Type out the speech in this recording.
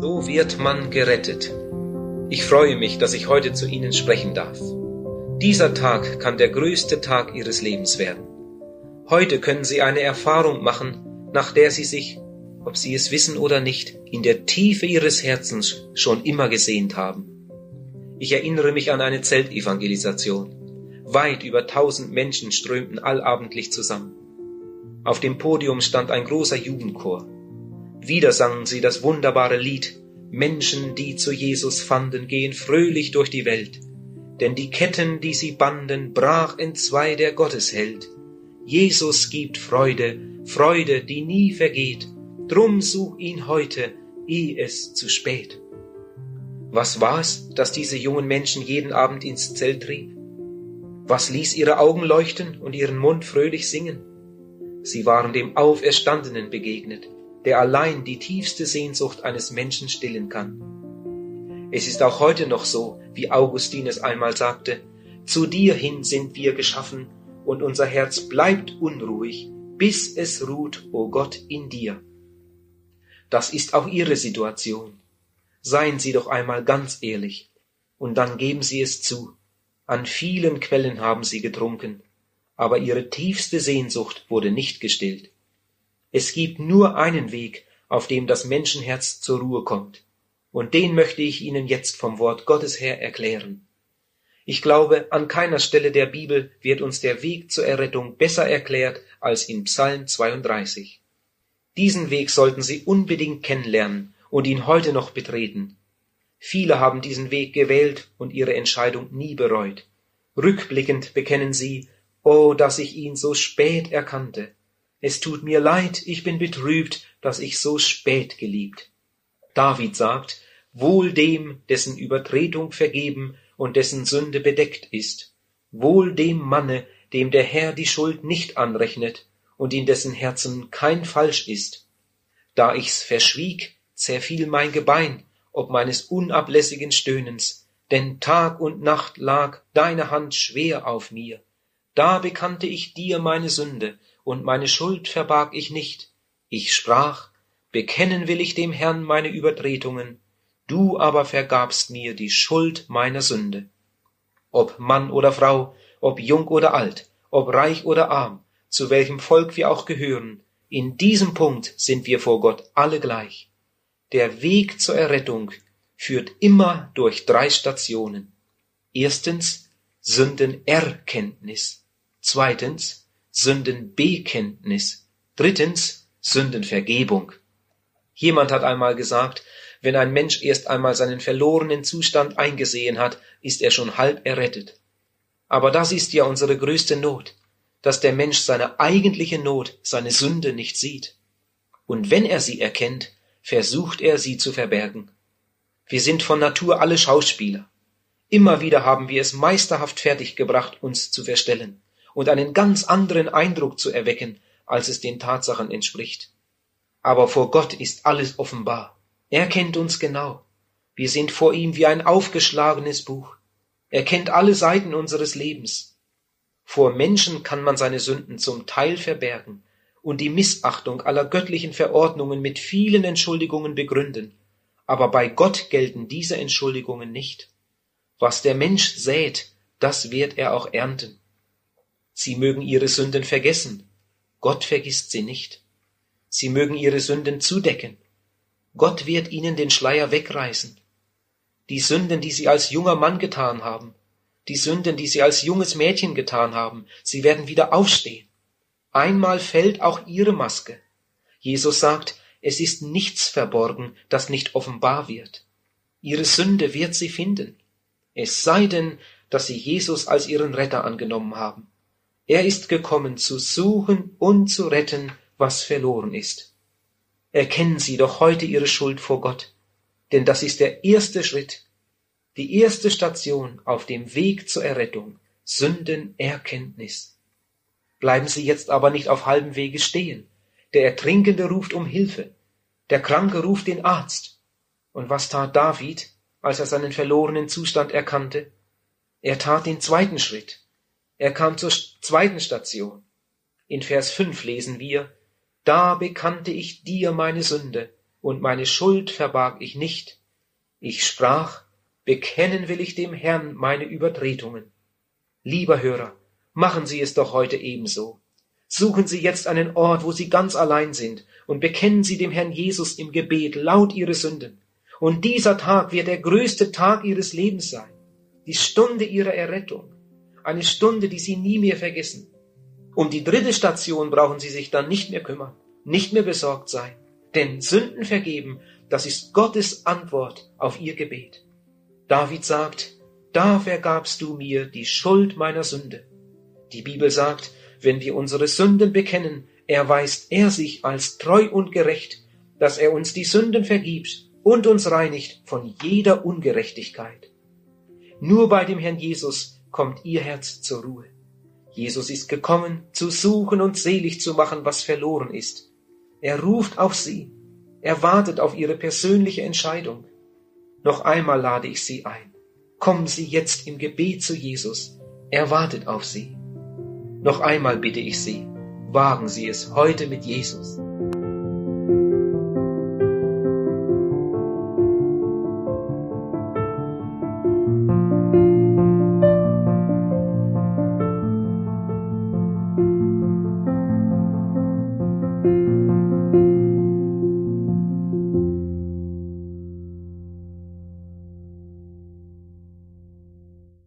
So wird man gerettet. Ich freue mich, dass ich heute zu Ihnen sprechen darf. Dieser Tag kann der größte Tag Ihres Lebens werden. Heute können Sie eine Erfahrung machen, nach der Sie sich, ob Sie es wissen oder nicht, in der Tiefe Ihres Herzens schon immer gesehnt haben. Ich erinnere mich an eine Zeltevangelisation. Weit über tausend Menschen strömten allabendlich zusammen. Auf dem Podium stand ein großer Jugendchor. Wieder sangen sie das wunderbare Lied Menschen, die zu Jesus fanden, gehen fröhlich durch die Welt. Denn die Ketten, die sie banden, brach entzwei der Gottesheld. Jesus gibt Freude, Freude, die nie vergeht. Drum such ihn heute, eh es zu spät. Was war es, das diese jungen Menschen jeden Abend ins Zelt trieb? Was ließ ihre Augen leuchten und ihren Mund fröhlich singen? Sie waren dem Auferstandenen begegnet, der allein die tiefste Sehnsucht eines Menschen stillen kann. Es ist auch heute noch so, wie Augustin es einmal sagte, zu dir hin sind wir geschaffen, und unser Herz bleibt unruhig, bis es ruht, o oh Gott, in dir. Das ist auch Ihre Situation. Seien Sie doch einmal ganz ehrlich, und dann geben Sie es zu. An vielen Quellen haben Sie getrunken, aber Ihre tiefste Sehnsucht wurde nicht gestillt. Es gibt nur einen Weg, auf dem das Menschenherz zur Ruhe kommt, und den möchte ich Ihnen jetzt vom Wort Gottes her erklären. Ich glaube, an keiner Stelle der Bibel wird uns der Weg zur Errettung besser erklärt als in Psalm 32. Diesen Weg sollten Sie unbedingt kennenlernen und ihn heute noch betreten. Viele haben diesen Weg gewählt und ihre Entscheidung nie bereut. Rückblickend bekennen sie, oh, dass ich ihn so spät erkannte. Es tut mir leid, ich bin betrübt, dass ich so spät geliebt. David sagt, Wohl dem, dessen Übertretung vergeben und dessen Sünde bedeckt ist. Wohl dem Manne, dem der Herr die Schuld nicht anrechnet und in dessen Herzen kein Falsch ist. Da ich's verschwieg, zerfiel mein Gebein, ob meines unablässigen Stöhnens, denn Tag und Nacht lag deine Hand schwer auf mir. Da bekannte ich dir meine Sünde, und meine Schuld verbarg ich nicht. Ich sprach, bekennen will ich dem Herrn meine Übertretungen, du aber vergabst mir die Schuld meiner Sünde. Ob Mann oder Frau, ob jung oder alt, ob reich oder arm, zu welchem Volk wir auch gehören, in diesem Punkt sind wir vor Gott alle gleich. Der Weg zur Errettung führt immer durch drei Stationen. Erstens Sündenerkenntnis. Zweitens Sündenbekenntnis. Drittens Sündenvergebung. Jemand hat einmal gesagt, wenn ein Mensch erst einmal seinen verlorenen Zustand eingesehen hat, ist er schon halb errettet. Aber das ist ja unsere größte Not, dass der Mensch seine eigentliche Not, seine Sünde nicht sieht. Und wenn er sie erkennt, versucht er sie zu verbergen. Wir sind von Natur alle Schauspieler. Immer wieder haben wir es meisterhaft fertiggebracht, uns zu verstellen und einen ganz anderen Eindruck zu erwecken, als es den Tatsachen entspricht. Aber vor Gott ist alles offenbar. Er kennt uns genau. Wir sind vor ihm wie ein aufgeschlagenes Buch. Er kennt alle Seiten unseres Lebens. Vor Menschen kann man seine Sünden zum Teil verbergen und die Missachtung aller göttlichen Verordnungen mit vielen Entschuldigungen begründen. Aber bei Gott gelten diese Entschuldigungen nicht. Was der Mensch sät, das wird er auch ernten. Sie mögen ihre Sünden vergessen, Gott vergisst sie nicht. Sie mögen ihre Sünden zudecken, Gott wird ihnen den Schleier wegreißen. Die Sünden, die sie als junger Mann getan haben, die Sünden, die sie als junges Mädchen getan haben, sie werden wieder aufstehen. Einmal fällt auch ihre Maske. Jesus sagt, es ist nichts verborgen, das nicht offenbar wird. Ihre Sünde wird sie finden. Es sei denn, dass sie Jesus als ihren Retter angenommen haben. Er ist gekommen, zu suchen und zu retten, was verloren ist. Erkennen Sie doch heute Ihre Schuld vor Gott, denn das ist der erste Schritt, die erste Station auf dem Weg zur Errettung, Sündenerkenntnis. Bleiben Sie jetzt aber nicht auf halbem Wege stehen. Der Ertrinkende ruft um Hilfe, der Kranke ruft den Arzt. Und was tat David, als er seinen verlorenen Zustand erkannte? Er tat den zweiten Schritt. Er kam zur zweiten Station. In Vers 5 lesen wir, Da bekannte ich dir meine Sünde, und meine Schuld verbarg ich nicht. Ich sprach, bekennen will ich dem Herrn meine Übertretungen. Lieber Hörer, machen Sie es doch heute ebenso. Suchen Sie jetzt einen Ort, wo Sie ganz allein sind, und bekennen Sie dem Herrn Jesus im Gebet laut Ihre Sünden. Und dieser Tag wird der größte Tag Ihres Lebens sein, die Stunde Ihrer Errettung, eine Stunde, die Sie nie mehr vergessen. Um die dritte Station brauchen Sie sich dann nicht mehr kümmern, nicht mehr besorgt sein. Denn Sünden vergeben, das ist Gottes Antwort auf ihr Gebet. David sagt, da vergabst du mir die Schuld meiner Sünde. Die Bibel sagt, wenn wir unsere Sünden bekennen, erweist er sich als treu und gerecht, dass er uns die Sünden vergibt und uns reinigt von jeder Ungerechtigkeit. Nur bei dem Herrn Jesus kommt ihr Herz zur Ruhe. Jesus ist gekommen, zu suchen und selig zu machen, was verloren ist. Er ruft auf sie. Er wartet auf ihre persönliche Entscheidung. Noch einmal lade ich Sie ein. Kommen Sie jetzt im Gebet zu Jesus. Er wartet auf Sie. Noch einmal bitte ich Sie, wagen Sie es heute mit Jesus.